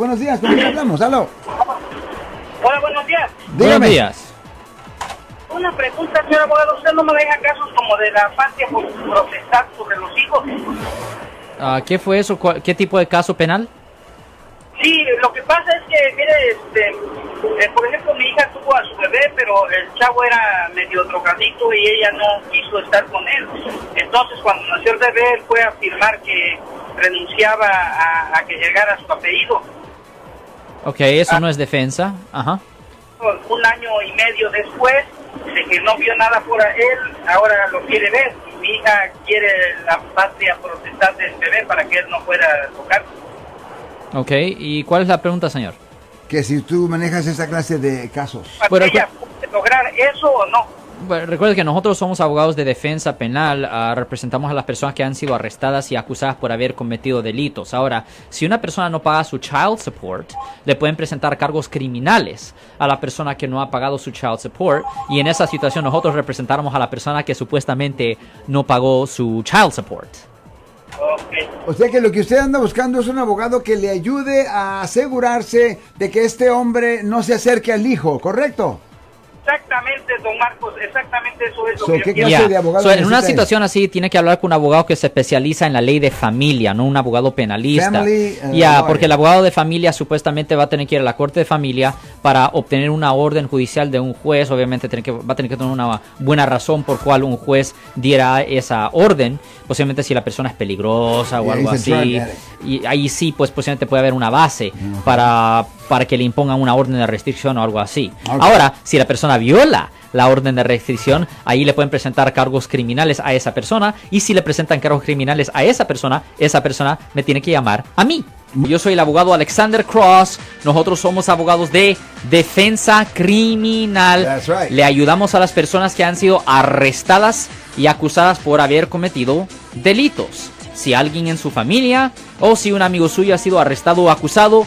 Buenos días, ¿con quién hablamos? ¡Aló! Hola, buenos días. Dígame. Buenos días. Una pregunta, señor abogado. ¿Usted no maneja casos como de la patria por protestar sobre los hijos? Ah, ¿Qué fue eso? ¿Cuál- ¿Qué tipo de caso penal? Sí, lo que pasa es que, mire, este, eh, por ejemplo, mi hija tuvo a su bebé, pero el chavo era medio drogadito y ella no quiso estar con él. Entonces, cuando nació el bebé, él fue a afirmar que renunciaba a, a que llegara su apellido. Ok, eso no es defensa. Ajá. Un año y medio después de que no vio nada por él, ahora lo quiere ver. Mi hija quiere la patria protestante del bebé para que él no pueda tocar. Ok, ¿y cuál es la pregunta, señor? Que si tú manejas esa clase de casos. ¿Para Bueno, ella puede lograr eso o no? Bueno, recuerde que nosotros somos abogados de defensa penal, ah, representamos a las personas que han sido arrestadas y acusadas por haber cometido delitos. Ahora, si una persona no paga su child support, le pueden presentar cargos criminales a la persona que no ha pagado su child support y en esa situación nosotros representamos a la persona que supuestamente no pagó su child support. O sea que lo que usted anda buscando es un abogado que le ayude a asegurarse de que este hombre no se acerque al hijo, ¿correcto? Exactamente, don Marcos, exactamente eso es lo So, que yo ¿qué quiero. clase de abogado So, en una situación así tiene que hablar con un abogado que se especializa en la ley de familia, no un abogado penalista. Family, uh, Ya, porque el abogado de familia supuestamente va a tener que ir a la corte de familia para obtener una orden judicial de un juez. Obviamente tiene que, va a tener que tener una buena razón por cual un juez diera esa orden. Posiblemente si la persona es peligrosa o Yeah, algo así. Y ahí sí, pues posiblemente puede haber una base para, para que le impongan una orden de restricción o algo así. Ahora, si la persona viola la orden de restricción, ahí le pueden presentar cargos criminales a esa persona y si le presentan cargos criminales a esa persona, esa persona me tiene que llamar a mí. Yo soy el abogado Alexander Cross, nosotros somos abogados de defensa criminal. That's right. Le ayudamos a las personas que han sido arrestadas y acusadas por haber cometido delitos. Si alguien en su familia o si un amigo suyo ha sido arrestado o acusado,